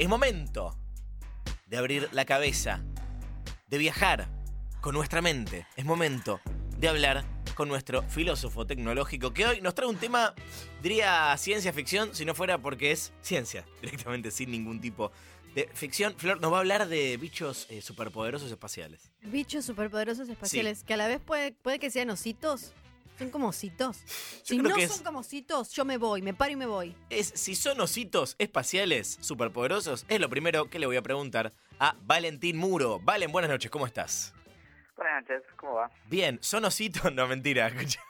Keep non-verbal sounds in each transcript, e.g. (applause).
Es momento de abrir la cabeza, de viajar con nuestra mente. Es momento de hablar con nuestro filósofo tecnológico que hoy nos trae un tema, diría ciencia ficción, si no fuera porque es ciencia, (laughs) directamente sin ningún tipo de ficción. Flor nos va a hablar de bichos eh, superpoderosos espaciales. Bichos superpoderosos espaciales, que a la vez puede, puede que sean ositos. Son como ositos. si creo no que son es- como ositos, yo me voy, me paro y me voy. Es si son ositos espaciales superpoderosos, es lo primero que le voy a preguntar a Valentín Muro. Valen, buenas noches, ¿cómo estás? Buenas noches, ¿cómo va? Bien, son ositos, (laughs) no mentira. escucha.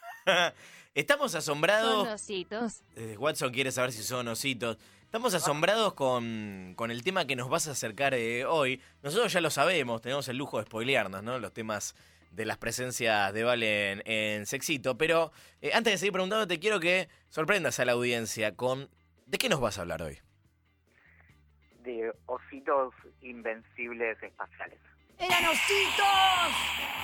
Estamos asombrados. Son ositos. Eh, Watson quiere saber si son ositos. Estamos asombrados con, con el tema que nos vas a acercar eh, hoy. Nosotros ya lo sabemos, tenemos el lujo de spoilearnos, ¿no? Los temas de las presencias de Valen en Sexito. Pero eh, antes de seguir preguntándote, quiero que sorprendas a la audiencia con... ¿De qué nos vas a hablar hoy? De ositos invencibles espaciales. ¡Eran ositos!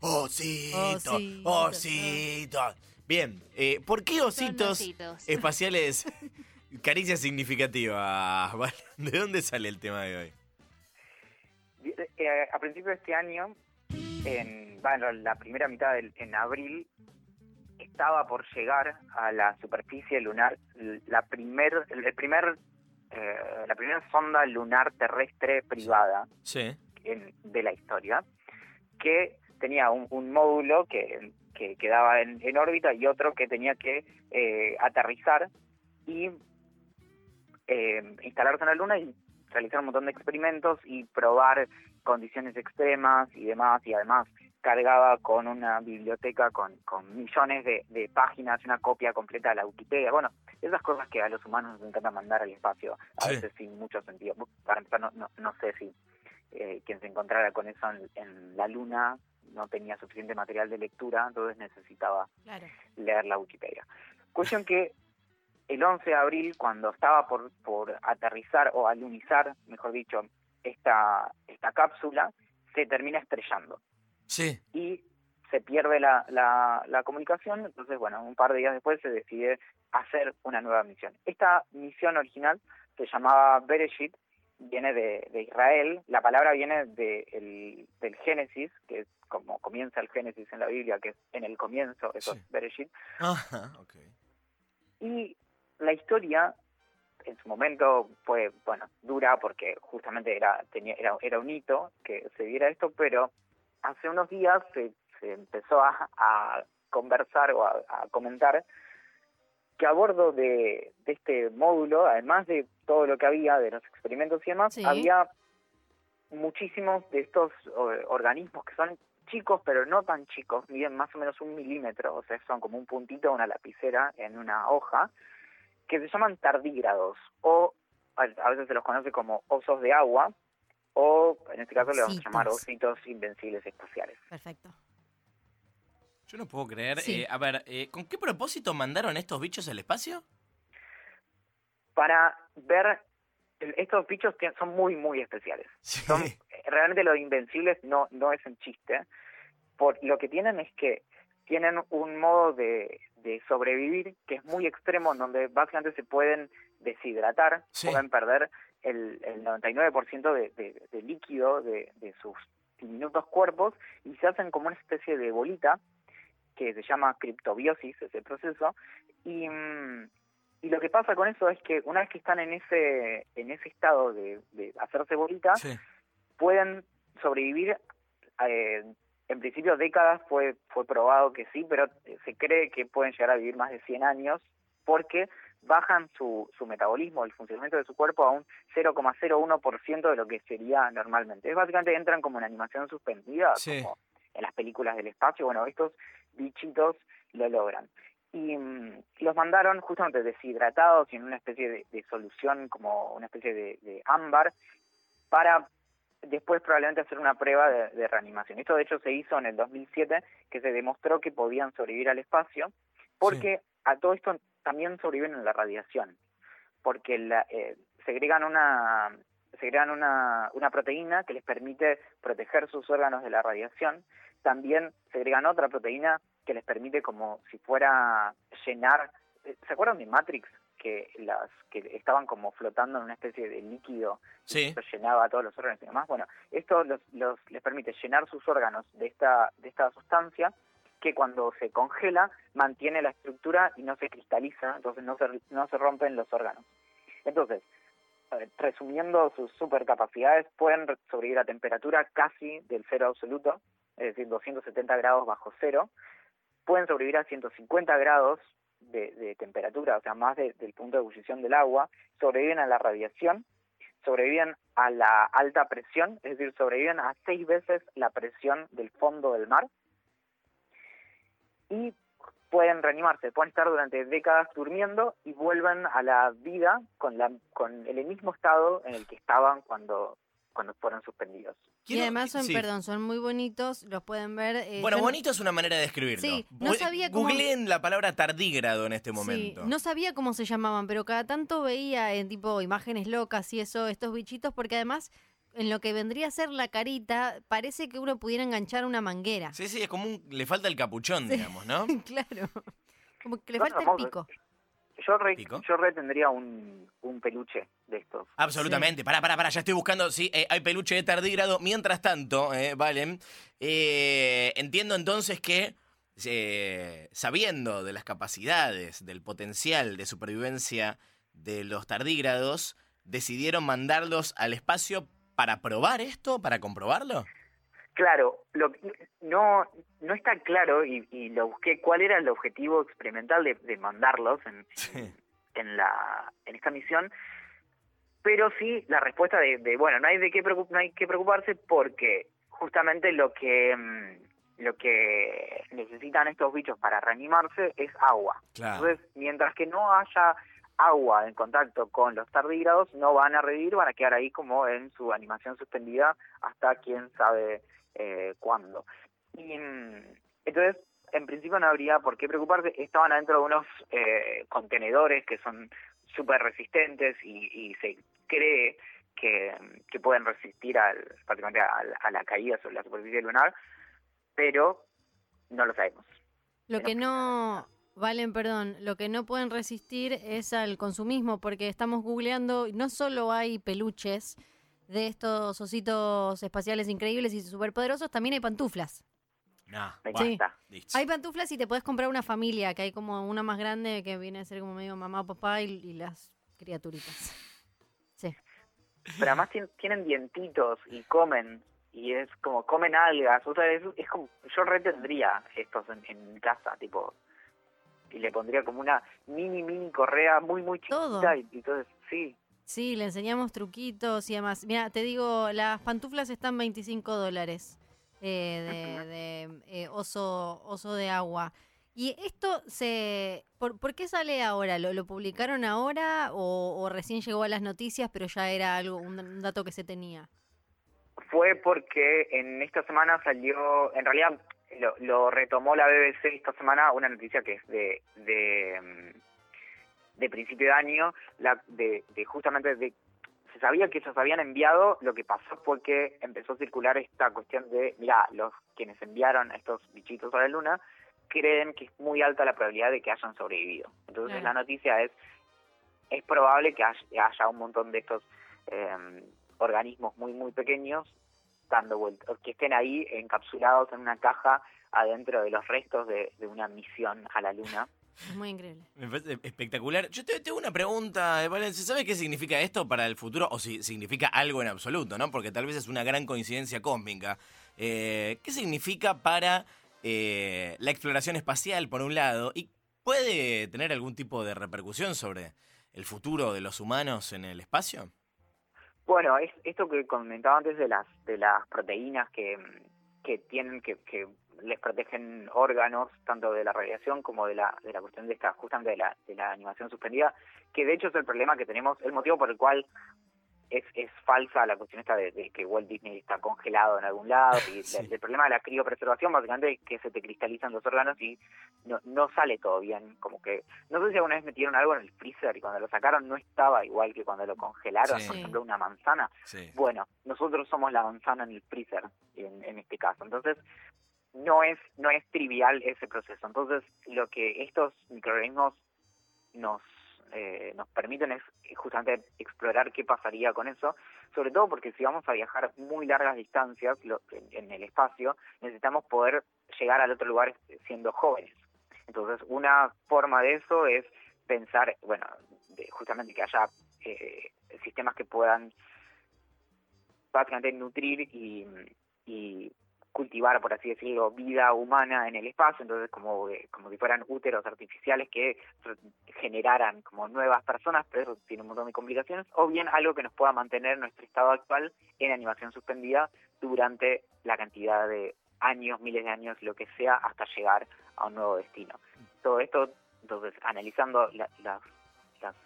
Ositos, Ositos. ositos. Bien, eh, ¿por qué ositos, ositos. espaciales? (laughs) Caricia significativa. Valen. ¿De dónde sale el tema de hoy? Eh, a principios de este año, en bueno, la primera mitad del en abril, estaba por llegar a la superficie lunar la primer, el primer, eh, la primera sonda lunar terrestre privada Sí. en- de la historia, que tenía un, un módulo que, que quedaba en, en órbita y otro que tenía que eh, aterrizar y eh, instalarse en la Luna y realizar un montón de experimentos y probar condiciones extremas y demás, y además cargaba con una biblioteca con, con millones de, de páginas, una copia completa de la Wikipedia, bueno, esas cosas que a los humanos nos encanta mandar al espacio, a Sí. veces sin mucho sentido. Para empezar, no, no, no sé si eh, quien se encontrara con eso en, en la Luna no tenía suficiente material de lectura, entonces necesitaba Claro. leer la Wikipedia. Cuestión que el 11 de abril, cuando estaba por, por aterrizar o alunizar, mejor dicho, esta, esta cápsula, se termina estrellando Sí. y se pierde la, la, la comunicación, entonces, bueno, un par de días después se decide hacer una nueva misión. Esta misión original se llamaba Bereshit, viene de, de Israel, la palabra viene de el- del Génesis, que es como comienza el Génesis en la Biblia, que es en el comienzo, eso Sí. es Bereshit, Ajá, ok. y la historia en su momento fue, bueno, dura porque justamente era, tenía, era, era un hito que se diera esto, pero hace unos días se, se empezó a, a conversar o a, a comentar que a bordo de, de este módulo, además de todo lo que había, de los experimentos y demás, Sí. había muchísimos de estos organismos que son chicos, pero no tan chicos, miden más o menos un milímetro, o sea, son como un puntito, una lapicera en una hoja, que se llaman tardígrados, o a veces se los conoce como osos de agua, o en este caso le vamos a llamar Ositos. invencibles espaciales. Perfecto. Yo no puedo creer. Sí. eh, a ver, eh, ¿con qué propósito mandaron estos bichos al espacio? Para ver, estos bichos que son muy, muy especiales. Sí. Son, realmente lo de invencibles no, no es un chiste. Por, lo que tienen es que tienen un modo de, de sobrevivir que es muy extremo, en donde básicamente se pueden deshidratar, Sí. pueden perder el, el 99% de, de, de líquido de, de sus diminutos cuerpos y se hacen como una especie de bolita que se llama criptobiosis, ese proceso, y, mm, y lo que pasa con eso es que una vez que están en ese, en ese estado de, de hacerse bolita, Sí. pueden sobrevivir eh, en principio décadas fue fue probado que sí pero eh, se cree que pueden llegar a vivir más de 100 años porque bajan su, su metabolismo el funcionamiento de su cuerpo a un 0,01% de lo que sería normalmente. Es básicamente entran como en animación suspendida Sí. como en las películas del espacio. Bueno estos bichitos lo logran. Y mm, los mandaron justamente deshidratados y en una especie de, de solución como una especie de, de ámbar para después probablemente hacer una prueba de, de reanimación. Esto de hecho se hizo en el 2007, que se demostró que podían sobrevivir al espacio, porque a todo esto también sobreviven en la radiación, porque la, eh, segregan una segregan una, una proteína que les permite proteger sus órganos de la radiación, también segregan otra proteína que les permite como si fuera llenar, eh, ¿se acuerdan de Matrix? Que las que estaban como flotando en una especie de líquido Sí. que llenaba todos los órganos y demás. Bueno, esto los, los, les permite llenar sus órganos de esta, de esta sustancia que cuando se congela mantiene la estructura y no se cristaliza, entonces no se, no se rompen los órganos. Entonces, resumiendo sus supercapacidades, pueden re- sobrevivir a temperatura casi del cero absoluto, es decir, 270 grados bajo cero, pueden sobrevivir a 150 grados de, de temperatura, o sea, más de- del punto de ebullición del agua, sobreviven a la radiación, sobreviven a la alta presión, es decir, sobreviven a seis veces la presión del fondo del mar y pueden reanimarse, pueden estar durante décadas durmiendo y vuelven a la vida con, la, con el mismo estado en el que estaban cuando, cuando fueron suspendidos. Y además son, sí. perdón, son muy bonitos, los pueden ver. eh, Bueno, bonito es una manera de describirlo. Sí, no sabía cómo- Googleen la palabra tardígrado en este Sí, momento. no sabía cómo se llamaban, pero cada tanto veía en tipo imágenes locas y eso, estos bichitos, porque además en lo que vendría a ser la carita, parece que uno pudiera enganchar una manguera. Sí, sí, es como un, le falta el capuchón, Sí. digamos, ¿no? (laughs) claro. Como que le falta el pico. Yo re, ¿Pico? yo re tendría un, un peluche de estos. Absolutamente. Pará, pará, pará, ya estoy buscando. Sí, eh, hay peluche de tardígrado. Mientras tanto, eh, Valen, eh, entiendo entonces que, eh, sabiendo de las capacidades, del potencial de supervivencia de los tardígrados, decidieron mandarlos al espacio para probar esto, para comprobarlo. Claro, lo, no, no está claro y, y lo busqué cuál era el objetivo experimental de, de mandarlos en, Sí. en, la, en esta misión, pero sí la respuesta de, de, bueno, no hay de qué no hay que preocuparse porque justamente lo que mm, lo que necesitan estos bichos para reanimarse es agua. Claro. Entonces, mientras que no haya agua en contacto con los tardígrados, no van a revivir, van a quedar ahí como en su animación suspendida hasta quién sabe eh, cuándo. Y mm, entonces, en principio no habría por qué preocuparse. Estaban adentro de unos eh, contenedores que son súper resistentes y, y se cree que, que pueden resistir al, prácticamente a, a la caída sobre la superficie lunar, pero no lo sabemos. Lo que no, Valen, perdón, lo que no pueden resistir es al consumismo, porque estamos googleando, y no solo hay peluches de estos ositos espaciales increíbles y superpoderosos, también hay pantuflas. Nah, Me bueno, encanta. listo. Hay pantuflas y te puedes comprar una familia, que hay como una más grande que viene a ser como medio mamá, papá y, y las criaturitas. Sí. Pero además tien- tienen dientitos y comen, y es como comen algas, o sea, es, es como, yo retendría estos en, en mi casa, tipo, y le pondría como una mini, mini correa muy, muy Todo. chiquita, y, y entonces, sí, Sí, le enseñamos truquitos y demás. Mira, te digo, las pantuflas están 25 dólares eh, de, de, eh, oso, oso de agua. ¿Y esto se... ¿Por, por qué sale ahora? ¿Lo, lo publicaron ahora o, o recién llegó a las noticias pero ya era algo un, un dato que se tenía? fue porque en esta semana salió, en realidad lo, lo retomó la BBC esta semana, una noticia que es de, de, mm, de principio de año, la, de, de justamente de se sabía que se habían enviado, lo que pasó fue que empezó a circular esta cuestión de, mira, los quienes enviaron estos bichitos a la luna creen que es muy alta la probabilidad de que hayan sobrevivido. Entonces Claro. la noticia es, es probable que haya, haya un montón de estos eh, organismos muy, muy pequeños dando vueltas, que estén ahí encapsulados en una caja adentro de los restos de, de una misión a la luna. Es muy increíble. Me parece espectacular. Yo te tengo una pregunta, eh, Valencia. ¿Sabes qué significa esto para el futuro? O si significa algo en absoluto, ¿no? Porque tal vez es una gran coincidencia cósmica. Eh, ¿Qué significa para eh, la exploración espacial, por un lado? ¿Y puede tener algún tipo de repercusión sobre el futuro de los humanos en el espacio? Bueno, es esto que comentaba antes de las de las proteínas que, que tienen que, que les protegen órganos tanto de la radiación como de la de la cuestión de esta justamente de la de la animación suspendida, que de hecho es el problema que tenemos, el motivo por el cual es, es falsa la cuestión esta de, de que Walt Disney está congelado en algún lado y (laughs) Sí. el, el problema de la criopreservación básicamente es que se te cristalizan los órganos y no, no sale todo bien, como que no sé si alguna vez metieron algo en el freezer y cuando lo sacaron no estaba igual que cuando lo congelaron, Sí. por ejemplo una manzana, Sí. bueno, nosotros somos la manzana en el freezer en, en este caso. Entonces, no es no es trivial ese proceso. Entonces, lo que estos microorganismos nos eh, nos permiten es justamente explorar qué pasaría con eso, sobre todo porque si vamos a viajar muy largas distancias en, el espacio, necesitamos poder llegar al otro lugar siendo jóvenes. Entonces, una forma de eso es pensar, bueno, justamente que haya eh, sistemas que puedan básicamente nutrir y, y cultivar, por así decirlo, vida humana en el espacio, entonces como, eh, como si fueran úteros artificiales que generaran como nuevas personas, pero eso tiene un montón de complicaciones, o bien algo que nos pueda mantener nuestro estado actual en animación suspendida durante la cantidad de años, miles de años, lo que sea, hasta llegar a un nuevo destino. Todo esto, entonces, analizando las,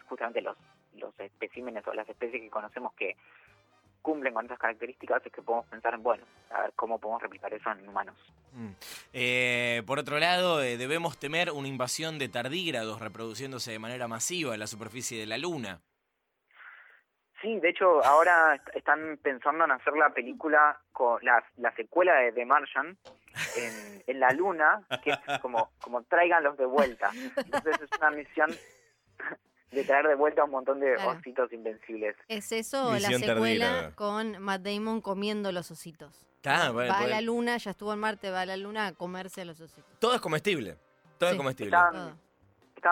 justamente los, los especímenes o las especies que conocemos que cumplen con esas características es que podemos pensar en, bueno, a ver cómo podemos replicar eso en humanos. Mm. Eh, por otro lado, eh, debemos temer una invasión de tardígrados reproduciéndose de manera masiva en la superficie de la Luna. Sí, de hecho, ahora están pensando en hacer la película, con la, la secuela de The Martian en, en la Luna, que es como, como traiganlos de vuelta. Entonces es una misión de traer de vuelta un montón de ositos invencibles. ¿Es eso la secuela con Matt Damon comiendo los ositos? va a la luna, ya estuvo en Marte, va a la luna a comerse a los ositos. Todo es comestible. Todo es comestible. Estaban,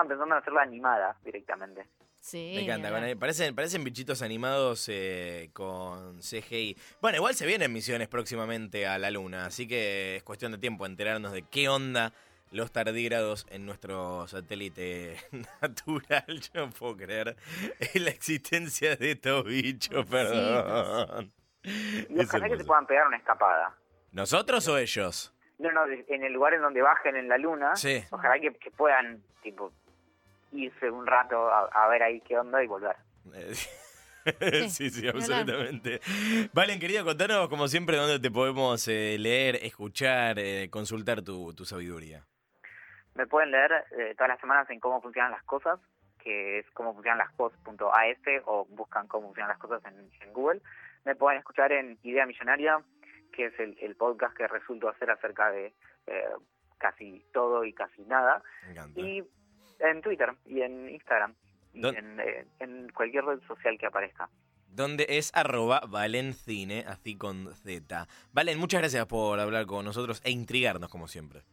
pensando en hacerla animada directamente. Sí. Me encanta. parecen, parecen bichitos animados eh, con CGI. Bueno, igual se vienen misiones próximamente a la Luna, así que es cuestión de tiempo enterarnos de qué onda los tardígrados en nuestro satélite (laughs) natural. Yo no puedo creer en la existencia de estos bichos, perdón. Y ojalá que se puedan pegar una escapada. ¿Nosotros o ellos? No, no, en el lugar en donde bajen en la luna. Sí. Ojalá que, puedan, tipo, irse un rato a, ver ahí qué onda y volver. (laughs) sí, sí, absolutamente. Valen, quería contarnos, como siempre, dónde te podemos eh, leer, escuchar, eh, consultar tu, tu sabiduría. Me pueden leer eh, todas las semanas en cómo funcionan las cosas, que es cómo funcionan las cosas.as o buscan cómo funcionan las cosas en, Google. Me pueden escuchar en Idea Millonaria, que es el, podcast que resultó hacer acerca de eh, casi todo y casi nada. Y en Twitter y en Instagram y eh, en, cualquier red social que aparezca donde es arroba Valencine, así con Z. Valen, muchas gracias por hablar con nosotros e intrigarnos como siempre.